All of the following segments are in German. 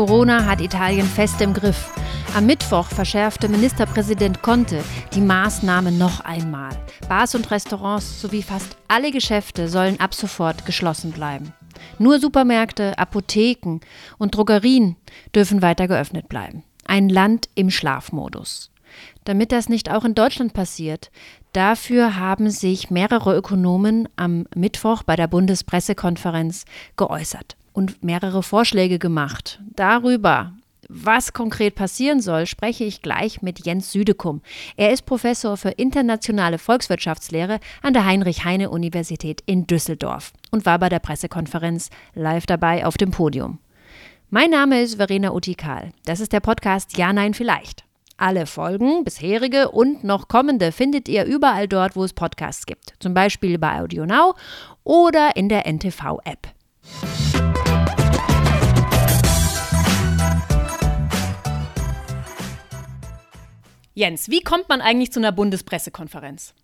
Corona hat Italien fest im Griff. Am Mittwoch verschärfte Ministerpräsident Conte die Maßnahmen noch einmal. Bars und Restaurants sowie fast alle Geschäfte sollen ab sofort geschlossen bleiben. Nur Supermärkte, Apotheken und Drogerien dürfen weiter geöffnet bleiben. Ein Land im Schlafmodus. Damit das nicht auch in Deutschland passiert, dafür haben sich mehrere Ökonomen am Mittwoch bei der Bundespressekonferenz geäußert und mehrere Vorschläge gemacht. Darüber, was konkret passieren soll, spreche ich gleich mit Jens Südekum. Er ist Professor für internationale Volkswirtschaftslehre an der Heinrich-Heine-Universität in Düsseldorf und war bei der Pressekonferenz live dabei auf dem Podium. Mein Name ist Verena Utikal. Das ist der Podcast Ja, Nein, Vielleicht. Alle Folgen, bisherige und noch kommende, findet ihr überall dort, wo es Podcasts gibt. Zum Beispiel bei AudioNow oder in der NTV-App. Jens, wie kommt man eigentlich zu einer Bundespressekonferenz?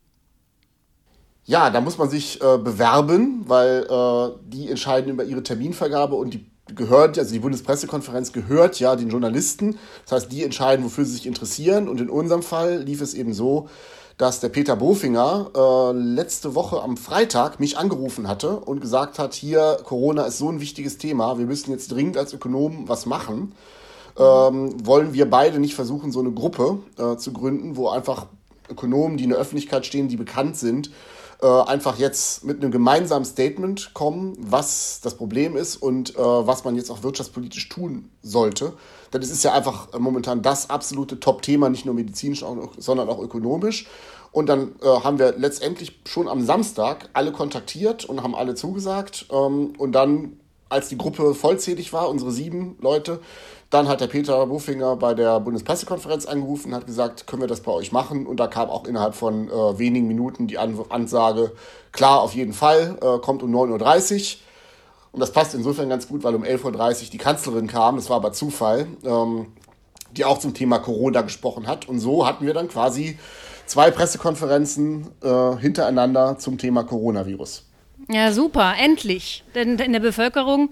Ja, da muss man sich äh, bewerben, weil äh, die entscheiden über ihre Terminvergabe und die gehört, also die Bundespressekonferenz gehört ja den Journalisten. Das heißt, die entscheiden, wofür sie sich interessieren. Und in unserem Fall lief es eben so, dass der Peter Bofinger äh, letzte Woche am Freitag mich angerufen hatte und gesagt hat, hier, Corona ist so ein wichtiges Thema, wir müssen jetzt dringend als Ökonomen was machen ähm, wollen wir beide nicht versuchen, so eine Gruppe äh, zu gründen, wo einfach Ökonomen, die in der Öffentlichkeit stehen, die bekannt sind, äh, einfach jetzt mit einem gemeinsamen Statement kommen, was das Problem ist und äh, was man jetzt auch wirtschaftspolitisch tun sollte. Denn es ist ja einfach momentan das absolute Top-Thema, nicht nur medizinisch, sondern auch ökonomisch. Und dann äh, haben wir letztendlich schon am Samstag alle kontaktiert und haben alle zugesagt. Ähm, und dann, als die Gruppe vollzählig war, unsere sieben Leute, dann hat der Peter Bofinger bei der Bundespressekonferenz angerufen und hat gesagt, können wir das bei euch machen? Und da kam auch innerhalb von äh, wenigen Minuten die An Ansage, klar, auf jeden Fall, äh, kommt um 9.30 Uhr. Und das passt insofern ganz gut, weil um 11.30 Uhr die Kanzlerin kam, das war aber Zufall, ähm, die auch zum Thema Corona gesprochen hat. Und so hatten wir dann quasi zwei Pressekonferenzen äh, hintereinander zum Thema Coronavirus. Ja, super, endlich. Denn in der Bevölkerung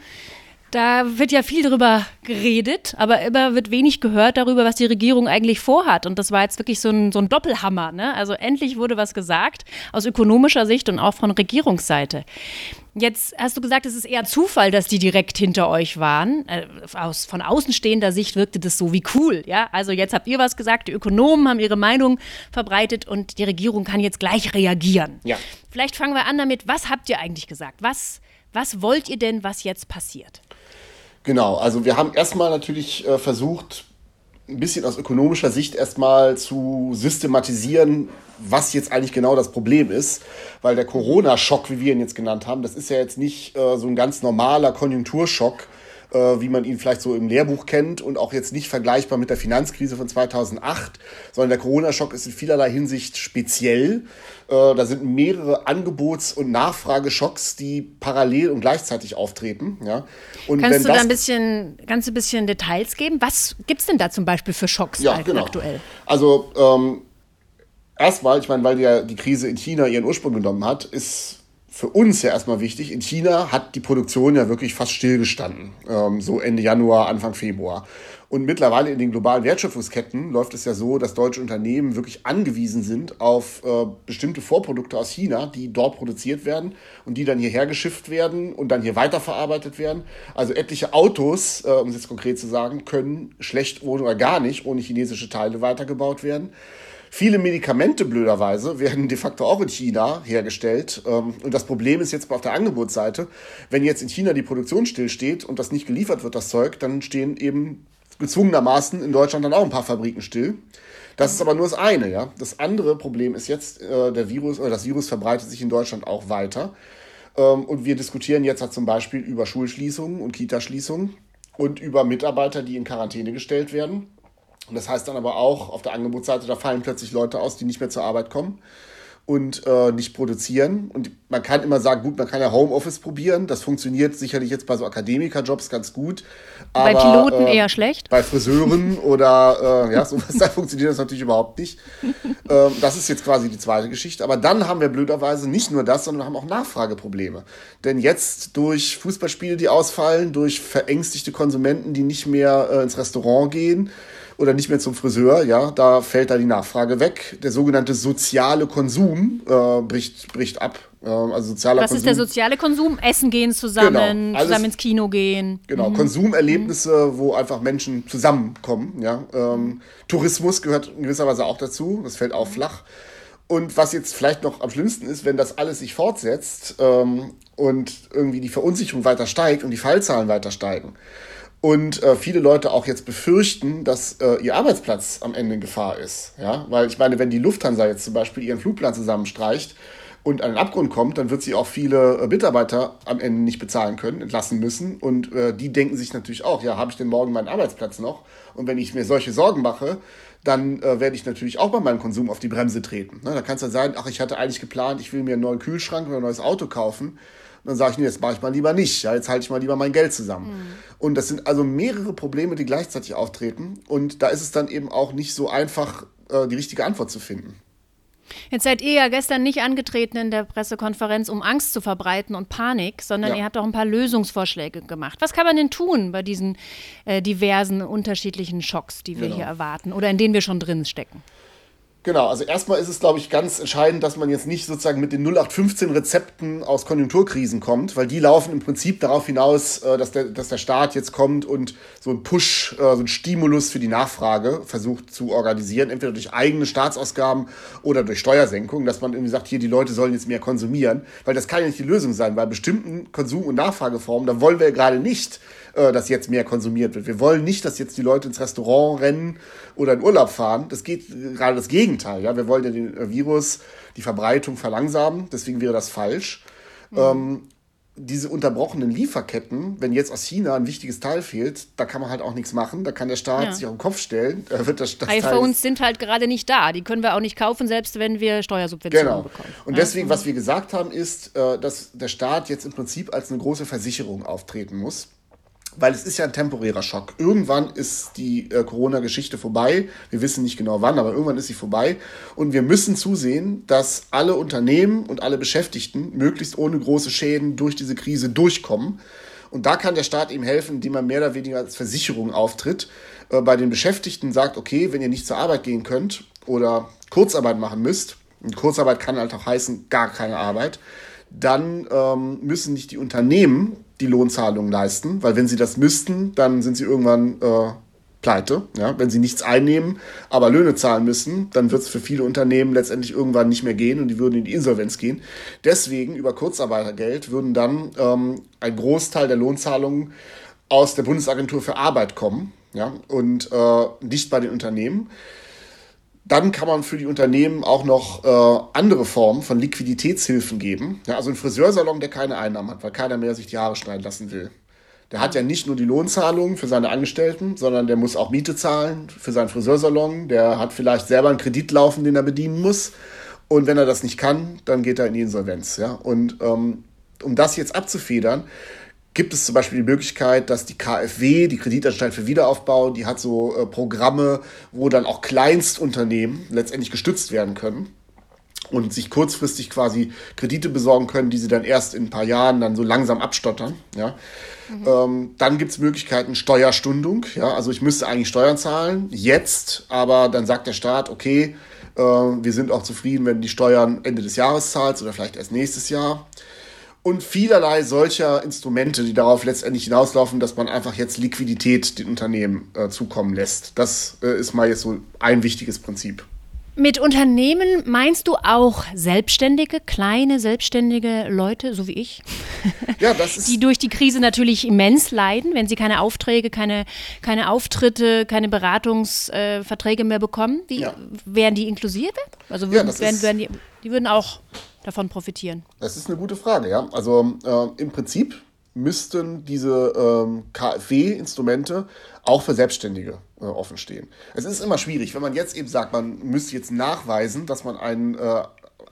da wird ja viel darüber geredet, aber immer wird wenig gehört darüber, was die Regierung eigentlich vorhat. Und das war jetzt wirklich so ein, so ein Doppelhammer. Ne? Also endlich wurde was gesagt aus ökonomischer Sicht und auch von Regierungsseite. Jetzt hast du gesagt, es ist eher Zufall, dass die direkt hinter euch waren. Äh, aus, von außenstehender Sicht wirkte das so wie cool. Ja? Also jetzt habt ihr was gesagt, die Ökonomen haben ihre Meinung verbreitet und die Regierung kann jetzt gleich reagieren. Ja. Vielleicht fangen wir an damit, was habt ihr eigentlich gesagt? Was, was wollt ihr denn, was jetzt passiert? Genau, also wir haben erstmal natürlich äh, versucht, ein bisschen aus ökonomischer Sicht erstmal zu systematisieren, was jetzt eigentlich genau das Problem ist. Weil der Corona-Schock, wie wir ihn jetzt genannt haben, das ist ja jetzt nicht äh, so ein ganz normaler Konjunkturschock, wie man ihn vielleicht so im Lehrbuch kennt und auch jetzt nicht vergleichbar mit der Finanzkrise von 2008, sondern der Corona-Schock ist in vielerlei Hinsicht speziell. Äh, da sind mehrere Angebots- und Nachfrageschocks, die parallel und gleichzeitig auftreten. Ja. Und kannst du da ein bisschen, kannst du ein bisschen Details geben? Was gibt es denn da zum Beispiel für Schocks ja, genau. aktuell? Also ähm, erstmal, ich meine, weil die, die Krise in China ihren Ursprung genommen hat, ist für uns ja erstmal wichtig. In China hat die Produktion ja wirklich fast stillgestanden, ähm, so Ende Januar, Anfang Februar. Und mittlerweile in den globalen Wertschöpfungsketten läuft es ja so, dass deutsche Unternehmen wirklich angewiesen sind auf äh, bestimmte Vorprodukte aus China, die dort produziert werden und die dann hierher geschifft werden und dann hier weiterverarbeitet werden. Also etliche Autos, äh, um es jetzt konkret zu sagen, können schlecht oder gar nicht ohne chinesische Teile weitergebaut werden. Viele Medikamente, blöderweise, werden de facto auch in China hergestellt. Ähm, und das Problem ist jetzt auf der Angebotsseite, wenn jetzt in China die Produktion stillsteht und das nicht geliefert wird, das Zeug, dann stehen eben gezwungenermaßen in Deutschland dann auch ein paar Fabriken still. Das ist aber nur das eine, ja. Das andere Problem ist jetzt, äh, der Virus oder das Virus verbreitet sich in Deutschland auch weiter. Ähm, und wir diskutieren jetzt halt zum Beispiel über Schulschließungen und Kitaschließungen und über Mitarbeiter, die in Quarantäne gestellt werden. Und das heißt dann aber auch auf der Angebotsseite, da fallen plötzlich Leute aus, die nicht mehr zur Arbeit kommen. und äh, nicht produzieren. Und man kann immer sagen, gut, man kann ja Homeoffice probieren. Das funktioniert sicherlich jetzt bei so Akademikerjobs ganz gut. Aber, bei Piloten äh, eher schlecht. Bei Friseuren oder äh, ja, sowas, da funktioniert das natürlich überhaupt nicht. Ähm, das ist jetzt quasi die zweite Geschichte. Aber dann haben wir blöderweise nicht nur das, sondern haben auch Nachfrageprobleme. Denn jetzt durch Fußballspiele, die ausfallen, durch verängstigte Konsumenten, die nicht mehr äh, ins Restaurant gehen, oder nicht mehr zum Friseur, ja, da fällt da die Nachfrage weg. Der sogenannte soziale Konsum äh, bricht, bricht ab. Äh, also sozialer Was Konsum. ist der soziale Konsum? Essen gehen zusammen, genau, zusammen ins Kino gehen. Genau, mhm. Konsumerlebnisse, mhm. wo einfach Menschen zusammenkommen. Ja. Ähm, Tourismus gehört in gewisser Weise auch dazu, das fällt auch flach. Und was jetzt vielleicht noch am schlimmsten ist, wenn das alles sich fortsetzt ähm, und irgendwie die Verunsicherung weiter steigt und die Fallzahlen weiter steigen, und äh, viele Leute auch jetzt befürchten, dass äh, ihr Arbeitsplatz am Ende in Gefahr ist. Ja? Weil ich meine, wenn die Lufthansa jetzt zum Beispiel ihren Flugplan zusammenstreicht und an den Abgrund kommt, dann wird sie auch viele äh, Mitarbeiter am Ende nicht bezahlen können, entlassen müssen. Und äh, die denken sich natürlich auch, ja, habe ich denn morgen meinen Arbeitsplatz noch? Und wenn ich mir solche Sorgen mache, dann äh, werde ich natürlich auch bei meinem Konsum auf die Bremse treten. Ne? Da kann es dann sein, ach, ich hatte eigentlich geplant, ich will mir einen neuen Kühlschrank oder ein neues Auto kaufen dann sage ich, nee, jetzt mache ich mal lieber nicht. Ja, jetzt halte ich mal lieber mein Geld zusammen. Mhm. Und das sind also mehrere Probleme, die gleichzeitig auftreten. Und da ist es dann eben auch nicht so einfach, äh, die richtige Antwort zu finden. Jetzt seid ihr ja gestern nicht angetreten in der Pressekonferenz, um Angst zu verbreiten und Panik, sondern ja. ihr habt auch ein paar Lösungsvorschläge gemacht. Was kann man denn tun bei diesen äh, diversen unterschiedlichen Schocks, die wir genau. hier erwarten oder in denen wir schon drin stecken? Genau, also erstmal ist es, glaube ich, ganz entscheidend, dass man jetzt nicht sozusagen mit den 0815 Rezepten aus Konjunkturkrisen kommt, weil die laufen im Prinzip darauf hinaus, äh, dass der, dass der Staat jetzt kommt und so einen Push, äh, so einen Stimulus für die Nachfrage versucht zu organisieren, entweder durch eigene Staatsausgaben oder durch Steuersenkung, dass man irgendwie sagt, hier, die Leute sollen jetzt mehr konsumieren, weil das kann ja nicht die Lösung sein. Bei bestimmten Konsum- und Nachfrageformen, da wollen wir gerade nicht, äh, dass jetzt mehr konsumiert wird. Wir wollen nicht, dass jetzt die Leute ins Restaurant rennen oder in Urlaub fahren. Das geht gerade das Gegenteil. Ja? Wir wollen ja den äh, Virus, die Verbreitung verlangsamen. Deswegen wäre das falsch. Mhm. Ähm, diese unterbrochenen Lieferketten, wenn jetzt aus China ein wichtiges Teil fehlt, da kann man halt auch nichts machen. Da kann der Staat ja. sich auf den Kopf stellen. Da wird das, das iPhones sind halt gerade nicht da. Die können wir auch nicht kaufen, selbst wenn wir Steuersubventionen genau. bekommen. Und deswegen, was wir gesagt haben, ist, äh, dass der Staat jetzt im Prinzip als eine große Versicherung auftreten muss weil es ist ja ein temporärer Schock. Irgendwann ist die äh, Corona-Geschichte vorbei. Wir wissen nicht genau wann, aber irgendwann ist sie vorbei. Und wir müssen zusehen, dass alle Unternehmen und alle Beschäftigten möglichst ohne große Schäden durch diese Krise durchkommen. Und da kann der Staat ihm helfen, indem er mehr oder weniger als Versicherung auftritt. Äh, bei den Beschäftigten sagt, okay, wenn ihr nicht zur Arbeit gehen könnt oder Kurzarbeit machen müsst, und Kurzarbeit kann halt auch heißen, gar keine Arbeit, dann ähm, müssen nicht die Unternehmen die Lohnzahlungen leisten, weil wenn sie das müssten, dann sind sie irgendwann äh, pleite. Ja? Wenn sie nichts einnehmen, aber Löhne zahlen müssen, dann wird es für viele Unternehmen letztendlich irgendwann nicht mehr gehen und die würden in die Insolvenz gehen. Deswegen über Kurzarbeitergeld würden dann ähm, ein Großteil der Lohnzahlungen aus der Bundesagentur für Arbeit kommen ja? und äh, nicht bei den Unternehmen. Dann kann man für die Unternehmen auch noch äh, andere Formen von Liquiditätshilfen geben. Ja, also ein Friseursalon, der keine Einnahmen hat, weil keiner mehr sich die Haare schneiden lassen will. Der hat ja nicht nur die Lohnzahlungen für seine Angestellten, sondern der muss auch Miete zahlen für seinen Friseursalon. Der hat vielleicht selber einen Kredit laufen, den er bedienen muss. Und wenn er das nicht kann, dann geht er in die Insolvenz. Ja? Und ähm, um das jetzt abzufedern, gibt es zum Beispiel die Möglichkeit, dass die KfW, die Kreditanstalt für Wiederaufbau, die hat so äh, Programme, wo dann auch Kleinstunternehmen letztendlich gestützt werden können und sich kurzfristig quasi Kredite besorgen können, die sie dann erst in ein paar Jahren dann so langsam abstottern. Ja. Mhm. Ähm, dann gibt es Möglichkeiten Steuerstundung. Ja. Also ich müsste eigentlich Steuern zahlen, jetzt, aber dann sagt der Staat, okay, äh, wir sind auch zufrieden, wenn du die Steuern Ende des Jahres zahlst oder vielleicht erst nächstes Jahr und vielerlei solcher Instrumente, die darauf letztendlich hinauslaufen, dass man einfach jetzt Liquidität den Unternehmen äh, zukommen lässt. Das äh, ist mal jetzt so ein wichtiges Prinzip. Mit Unternehmen meinst du auch Selbstständige, kleine selbstständige Leute, so wie ich, ja, das ist die durch die Krise natürlich immens leiden, wenn sie keine Aufträge, keine, keine Auftritte, keine Beratungsverträge äh, mehr bekommen. Wie, ja. Wären die inklusive? Also würden, ja, wären, wären die, die würden auch davon profitieren? Das ist eine gute Frage, ja. Also äh, im Prinzip müssten diese ähm, KfW-Instrumente auch für Selbstständige äh, offen. Es ist immer schwierig, wenn man jetzt eben sagt, man müsste jetzt nachweisen, dass man einen, äh,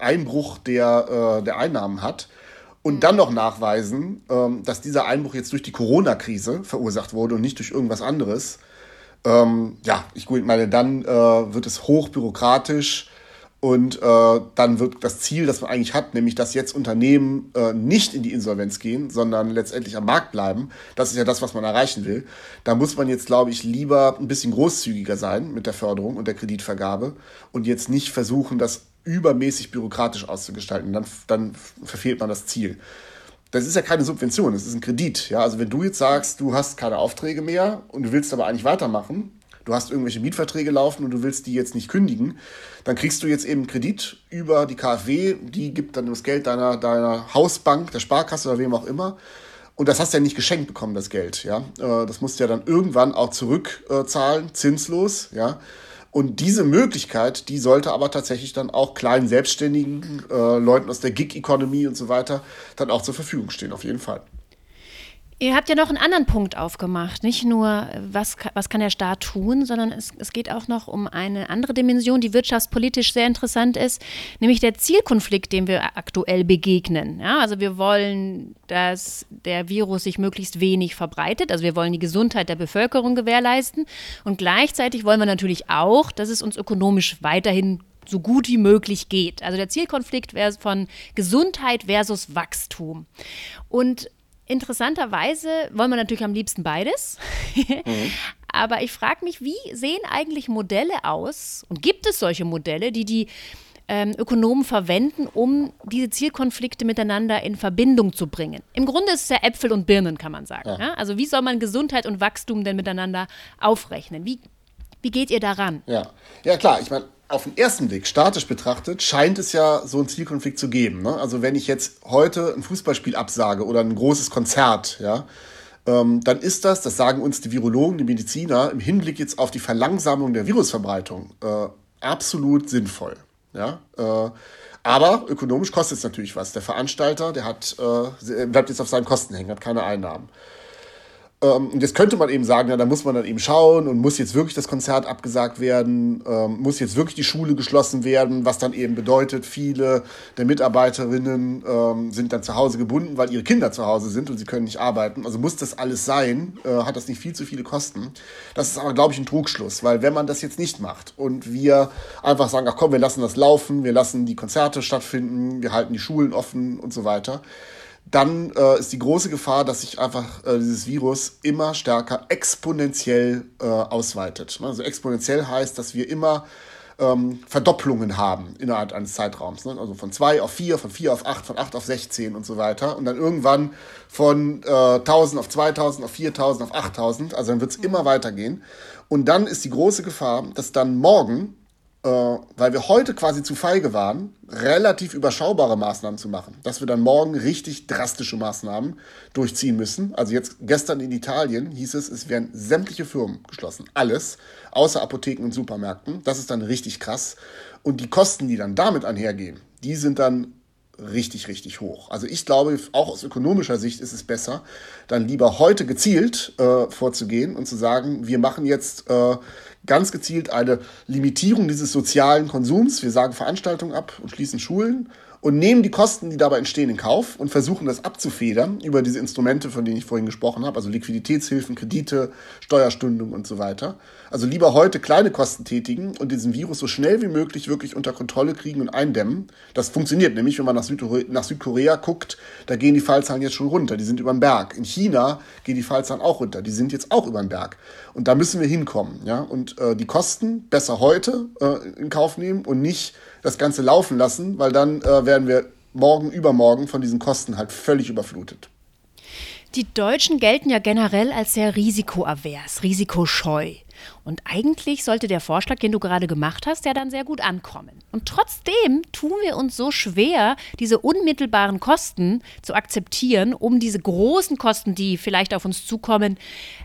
Einbruch der, äh, der Einnahmen hat und dann noch nachweisen, ähm, dass dieser Einbruch jetzt durch die Corona-Krise verursacht wurde und nicht durch irgendwas anderes, ähm, ja, ich meine, dann äh, wird es hochbürokratisch und äh, dann wird das Ziel, das man eigentlich hat, nämlich dass jetzt Unternehmen äh, nicht in die Insolvenz gehen, sondern letztendlich am Markt bleiben, das ist ja das, was man erreichen will. Da muss man jetzt, glaube ich, lieber ein bisschen großzügiger sein mit der Förderung und der Kreditvergabe und jetzt nicht versuchen, das übermäßig bürokratisch auszugestalten. Dann, dann verfehlt man das Ziel. Das ist ja keine Subvention, das ist ein Kredit. Ja? Also wenn du jetzt sagst, du hast keine Aufträge mehr und du willst aber eigentlich weitermachen, du hast irgendwelche Mietverträge laufen und du willst die jetzt nicht kündigen, dann kriegst du jetzt eben Kredit über die KfW, die gibt dann das Geld deiner, deiner Hausbank, der Sparkasse oder wem auch immer. Und das hast du ja nicht geschenkt bekommen, das Geld. Ja? Äh, das musst du ja dann irgendwann auch zurückzahlen, zinslos. Ja? Und diese Möglichkeit, die sollte aber tatsächlich dann auch kleinen Selbstständigen, äh, Leuten aus der Gig-Economy und so weiter, dann auch zur Verfügung stehen, auf jeden Fall. Ihr habt ja noch einen anderen Punkt aufgemacht. Nicht nur, was, was kann der Staat tun, sondern es, es geht auch noch um eine andere Dimension, die wirtschaftspolitisch sehr interessant ist, nämlich der Zielkonflikt, dem wir aktuell begegnen. Ja, also wir wollen, dass der Virus sich möglichst wenig verbreitet. Also wir wollen die Gesundheit der Bevölkerung gewährleisten. Und gleichzeitig wollen wir natürlich auch, dass es uns ökonomisch weiterhin so gut wie möglich geht. Also der Zielkonflikt von Gesundheit versus Wachstum. Und Interessanterweise wollen wir natürlich am liebsten beides. mhm. Aber ich frage mich, wie sehen eigentlich Modelle aus? Und gibt es solche Modelle, die die ähm, Ökonomen verwenden, um diese Zielkonflikte miteinander in Verbindung zu bringen? Im Grunde ist es ja Äpfel und Birnen, kann man sagen. Ja. Ja? Also wie soll man Gesundheit und Wachstum denn miteinander aufrechnen? Wie, wie geht ihr daran? Ja, ja klar. Ich meine, auf den ersten Blick, statisch betrachtet, scheint es ja so einen Zielkonflikt zu geben. Ne? Also wenn ich jetzt heute ein Fußballspiel absage oder ein großes Konzert, ja, ähm, dann ist das, das sagen uns die Virologen, die Mediziner, im Hinblick jetzt auf die Verlangsamung der Virusverbreitung äh, absolut sinnvoll. Ja? Äh, aber ökonomisch kostet es natürlich was. Der Veranstalter, der hat, äh, bleibt jetzt auf seinen Kosten hängen, hat keine Einnahmen. Ähm, und jetzt könnte man eben sagen, ja, da muss man dann eben schauen und muss jetzt wirklich das Konzert abgesagt werden, ähm, muss jetzt wirklich die Schule geschlossen werden, was dann eben bedeutet, viele der Mitarbeiterinnen ähm, sind dann zu Hause gebunden, weil ihre Kinder zu Hause sind und sie können nicht arbeiten. Also muss das alles sein, äh, hat das nicht viel zu viele Kosten. Das ist aber, glaube ich, ein Trugschluss, weil wenn man das jetzt nicht macht und wir einfach sagen, ach komm, wir lassen das laufen, wir lassen die Konzerte stattfinden, wir halten die Schulen offen und so weiter, dann äh, ist die große Gefahr, dass sich einfach äh, dieses Virus immer stärker exponentiell äh, ausweitet. Ne? Also exponentiell heißt, dass wir immer ähm, Verdopplungen haben innerhalb eines Zeitraums. Ne? Also von 2 auf 4, von 4 auf 8, von 8 auf 16 und so weiter. Und dann irgendwann von äh, 1000 auf 2000, auf 4000, auf 8000. Also dann wird es immer weitergehen. Und dann ist die große Gefahr, dass dann morgen äh, weil wir heute quasi zu feige waren, relativ überschaubare Maßnahmen zu machen. Dass wir dann morgen richtig drastische Maßnahmen durchziehen müssen. Also jetzt gestern in Italien hieß es, es werden sämtliche Firmen geschlossen. Alles, außer Apotheken und Supermärkten. Das ist dann richtig krass. Und die Kosten, die dann damit einhergehen, die sind dann richtig, richtig hoch. Also ich glaube, auch aus ökonomischer Sicht ist es besser, dann lieber heute gezielt äh, vorzugehen und zu sagen, wir machen jetzt äh, ganz gezielt eine Limitierung dieses sozialen Konsums. Wir sagen Veranstaltungen ab und schließen Schulen und nehmen die Kosten, die dabei entstehen, in Kauf und versuchen das abzufedern über diese Instrumente, von denen ich vorhin gesprochen habe, also Liquiditätshilfen, Kredite, Steuerstundung und so weiter. Also lieber heute kleine Kosten tätigen und diesen Virus so schnell wie möglich wirklich unter Kontrolle kriegen und eindämmen. Das funktioniert nämlich, wenn man nach, Südkorea, nach Südkorea guckt, da gehen die Fallzahlen jetzt schon runter, die sind über den Berg. In China gehen die Fallzahlen auch runter, die sind jetzt auch über den Berg. Und da müssen wir hinkommen. Ja? Und äh, die Kosten besser heute äh, in Kauf nehmen und nicht das Ganze laufen lassen, weil dann äh, werden wir morgen, übermorgen von diesen Kosten halt völlig überflutet. Die Deutschen gelten ja generell als sehr risikoavers, risikoscheu. Und eigentlich sollte der Vorschlag, den du gerade gemacht hast, ja dann sehr gut ankommen. Und trotzdem tun wir uns so schwer, diese unmittelbaren Kosten zu akzeptieren, um diese großen Kosten, die vielleicht auf uns zukommen,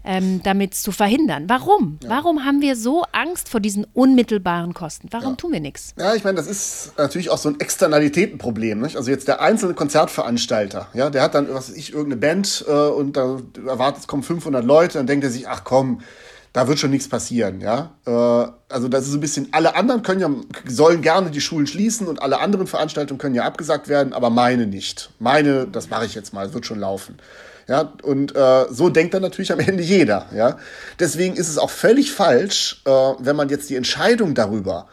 ähm, damit zu verhindern. Warum? Ja. Warum haben wir so Angst vor diesen unmittelbaren Kosten? Warum ja. tun wir nichts? Ja, ich meine, das ist natürlich auch so ein Externalitätenproblem. Nicht? Also jetzt der einzelne Konzertveranstalter, ja, der hat dann, was weiß ich, irgendeine Band äh, und da erwartet, es kommen 500 Leute, dann denkt er sich, ach komm, da wird schon nichts passieren, ja. Äh, also das ist ein bisschen, alle anderen können ja, sollen gerne die Schulen schließen und alle anderen Veranstaltungen können ja abgesagt werden, aber meine nicht. Meine, das mache ich jetzt mal, wird schon laufen. Ja, und äh, so denkt dann natürlich am Ende jeder. Ja, deswegen ist es auch völlig falsch, äh, wenn man jetzt die Entscheidung darüber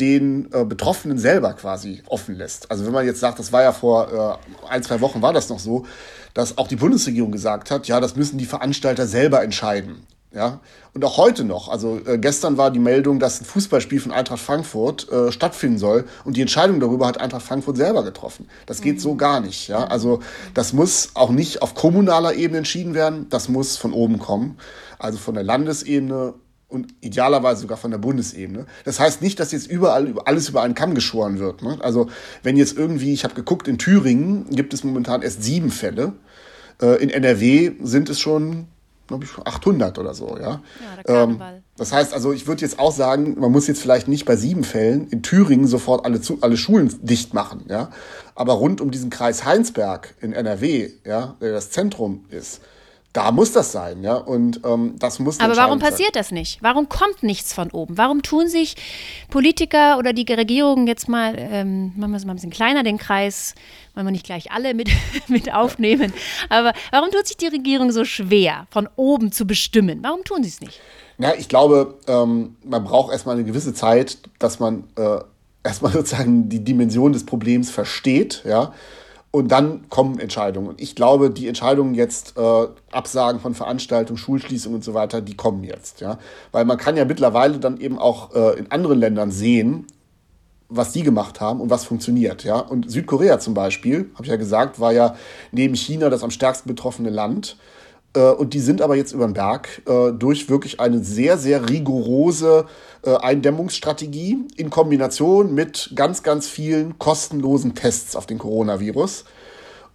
den äh, Betroffenen selber quasi offen lässt. Also wenn man jetzt sagt, das war ja vor äh, ein, zwei Wochen war das noch so, dass auch die Bundesregierung gesagt hat, ja, das müssen die Veranstalter selber entscheiden. Ja, und auch heute noch. Also äh, gestern war die Meldung, dass ein Fußballspiel von Eintracht Frankfurt äh, stattfinden soll und die Entscheidung darüber hat Eintracht Frankfurt selber getroffen. Das geht mhm. so gar nicht. Ja, also das muss auch nicht auf kommunaler Ebene entschieden werden. Das muss von oben kommen, also von der Landesebene und idealerweise sogar von der Bundesebene. Das heißt nicht, dass jetzt überall alles über einen Kamm geschoren wird. Ne? Also wenn jetzt irgendwie, ich habe geguckt, in Thüringen gibt es momentan erst sieben Fälle. Äh, in NRW sind es schon glaube ich, 800 oder so, ja. ja ähm, das heißt also, ich würde jetzt auch sagen, man muss jetzt vielleicht nicht bei sieben Fällen in Thüringen sofort alle, alle Schulen dicht machen, ja. Aber rund um diesen Kreis Heinsberg in NRW, ja, der das Zentrum ist, da muss das sein, ja. Und ähm, das muss. Aber warum passiert sein. das nicht? Warum kommt nichts von oben? Warum tun sich Politiker oder die Regierung jetzt mal, ähm, machen wir es mal ein bisschen kleiner, den Kreis, wollen wir nicht gleich alle mit, mit aufnehmen. Aber warum tut sich die Regierung so schwer, von oben zu bestimmen? Warum tun sie es nicht? Ja, ich glaube, ähm, man braucht erstmal eine gewisse Zeit, dass man äh, erstmal sozusagen die Dimension des Problems versteht, ja. Und dann kommen Entscheidungen. Und ich glaube, die Entscheidungen jetzt, äh, Absagen von Veranstaltungen, Schulschließungen und so weiter, die kommen jetzt. Ja? Weil man kann ja mittlerweile dann eben auch äh, in anderen Ländern sehen, was die gemacht haben und was funktioniert. Ja? Und Südkorea zum Beispiel, habe ich ja gesagt, war ja neben China das am stärksten betroffene Land. Äh, und die sind aber jetzt über den Berg äh, durch wirklich eine sehr, sehr rigorose äh, Eindämmungsstrategie in Kombination mit ganz, ganz vielen kostenlosen Tests auf den Coronavirus.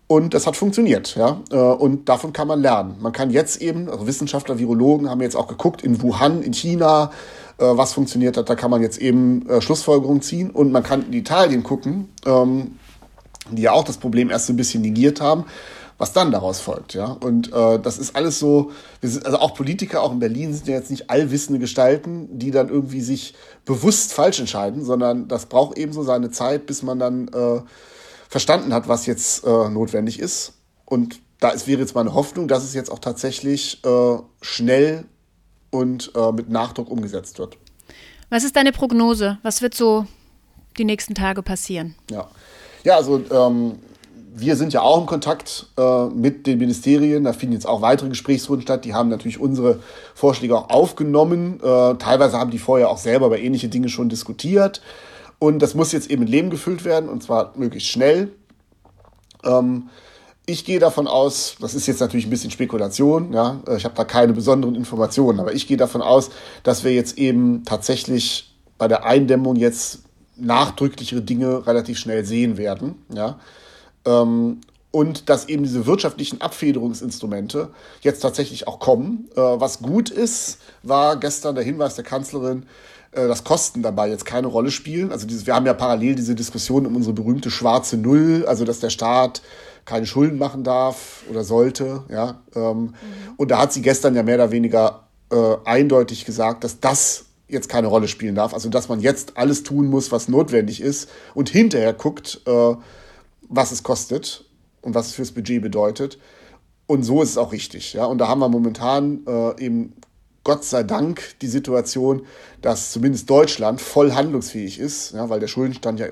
Und das hat funktioniert, ja. Und davon kann man lernen. Man kann jetzt eben, also Wissenschaftler, Virologen haben jetzt auch geguckt in Wuhan, in China, was funktioniert hat. Da kann man jetzt eben Schlussfolgerungen ziehen. Und man kann in Italien gucken, ähm, die ja auch das Problem erst so ein bisschen negiert haben was dann daraus folgt, ja. Und äh, das ist alles so, wir sind, also auch Politiker, auch in Berlin sind ja jetzt nicht allwissende Gestalten, die dann irgendwie sich bewusst falsch entscheiden, sondern das braucht eben so seine Zeit, bis man dann äh, verstanden hat, was jetzt äh, notwendig ist. Und da ist, wäre jetzt meine Hoffnung, dass es jetzt auch tatsächlich äh, schnell und äh, mit Nachdruck umgesetzt wird. Was ist deine Prognose? Was wird so die nächsten Tage passieren? Ja, ja also ähm, wir sind ja auch im Kontakt äh, mit den Ministerien. Da finden jetzt auch weitere Gesprächsrunden statt. Die haben natürlich unsere Vorschläge auch aufgenommen. Äh, teilweise haben die vorher auch selber über ähnliche Dinge schon diskutiert. Und das muss jetzt eben mit Leben gefüllt werden und zwar möglichst schnell. Ähm, ich gehe davon aus, das ist jetzt natürlich ein bisschen Spekulation, ja, äh, ich habe da keine besonderen Informationen, aber ich gehe davon aus, dass wir jetzt eben tatsächlich bei der Eindämmung jetzt nachdrücklichere Dinge relativ schnell sehen werden, ja. Ähm, und dass eben diese wirtschaftlichen Abfederungsinstrumente jetzt tatsächlich auch kommen. Äh, was gut ist, war gestern der Hinweis der Kanzlerin, äh, dass Kosten dabei jetzt keine Rolle spielen. Also dieses, wir haben ja parallel diese Diskussion um unsere berühmte schwarze Null, also dass der Staat keine Schulden machen darf oder sollte. Ja, ähm, mhm. Und da hat sie gestern ja mehr oder weniger äh, eindeutig gesagt, dass das jetzt keine Rolle spielen darf. Also dass man jetzt alles tun muss, was notwendig ist und hinterher guckt, äh, was es kostet und was es fürs Budget bedeutet. Und so ist es auch richtig. Ja? Und da haben wir momentan äh, eben Gott sei Dank die Situation, dass zumindest Deutschland voll handlungsfähig ist, ja, weil der Schuldenstand ja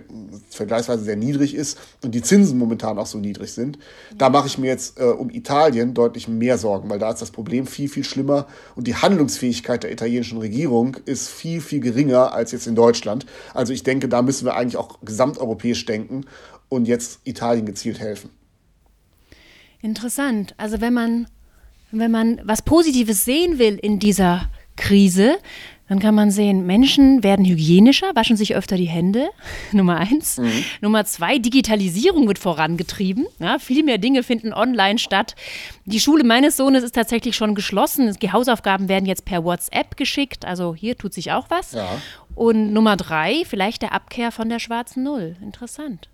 vergleichsweise sehr niedrig ist und die Zinsen momentan auch so niedrig sind. Da mache ich mir jetzt äh, um Italien deutlich mehr Sorgen, weil da ist das Problem viel, viel schlimmer und die Handlungsfähigkeit der italienischen Regierung ist viel, viel geringer als jetzt in Deutschland. Also ich denke, da müssen wir eigentlich auch gesamteuropäisch denken und jetzt Italien gezielt helfen. Interessant. Also wenn man, wenn man was Positives sehen will in dieser Krise, dann kann man sehen, Menschen werden hygienischer, waschen sich öfter die Hände. Nummer eins. Mhm. Nummer zwei, Digitalisierung wird vorangetrieben. Ja, viel mehr Dinge finden online statt. Die Schule meines Sohnes ist tatsächlich schon geschlossen. Die Hausaufgaben werden jetzt per WhatsApp geschickt. Also hier tut sich auch was. Ja. Und Nummer drei, vielleicht der Abkehr von der schwarzen Null. Interessant.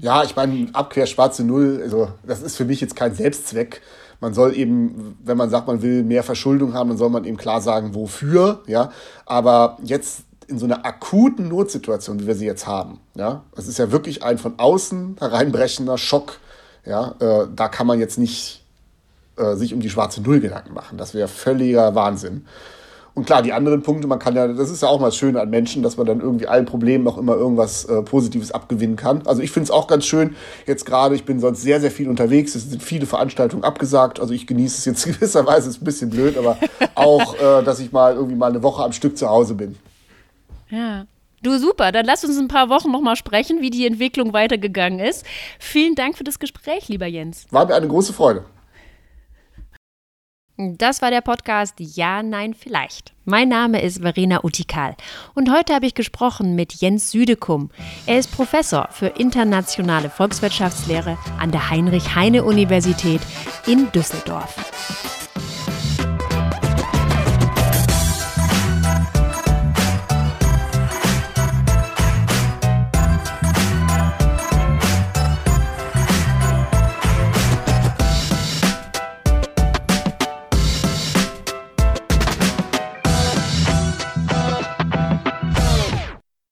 Ja, ich meine, Abquer schwarze Null, also das ist für mich jetzt kein Selbstzweck. Man soll eben, wenn man sagt, man will mehr Verschuldung haben, dann soll man eben klar sagen, wofür, ja. Aber jetzt in so einer akuten Notsituation, wie wir sie jetzt haben, ja, es ist ja wirklich ein von außen hereinbrechender Schock, ja, äh, da kann man jetzt nicht äh, sich um die schwarze Null Gedanken machen. Das wäre völliger Wahnsinn. Und klar, die anderen Punkte, man kann ja, das ist ja auch mal das Schöne an Menschen, dass man dann irgendwie allen Problemen auch immer irgendwas äh, Positives abgewinnen kann. Also ich finde es auch ganz schön, jetzt gerade, ich bin sonst sehr, sehr viel unterwegs, es sind viele Veranstaltungen abgesagt, also ich genieße es jetzt gewisserweise, ist ein bisschen blöd, aber auch, äh, dass ich mal irgendwie mal eine Woche am Stück zu Hause bin. Ja. Du super, dann lass uns ein paar Wochen nochmal sprechen, wie die Entwicklung weitergegangen ist. Vielen Dank für das Gespräch, lieber Jens. War mir eine große Freude. Das war der Podcast Ja, Nein, Vielleicht. Mein Name ist Verena Utikal und heute habe ich gesprochen mit Jens Südekum. Er ist Professor für internationale Volkswirtschaftslehre an der Heinrich-Heine-Universität in Düsseldorf.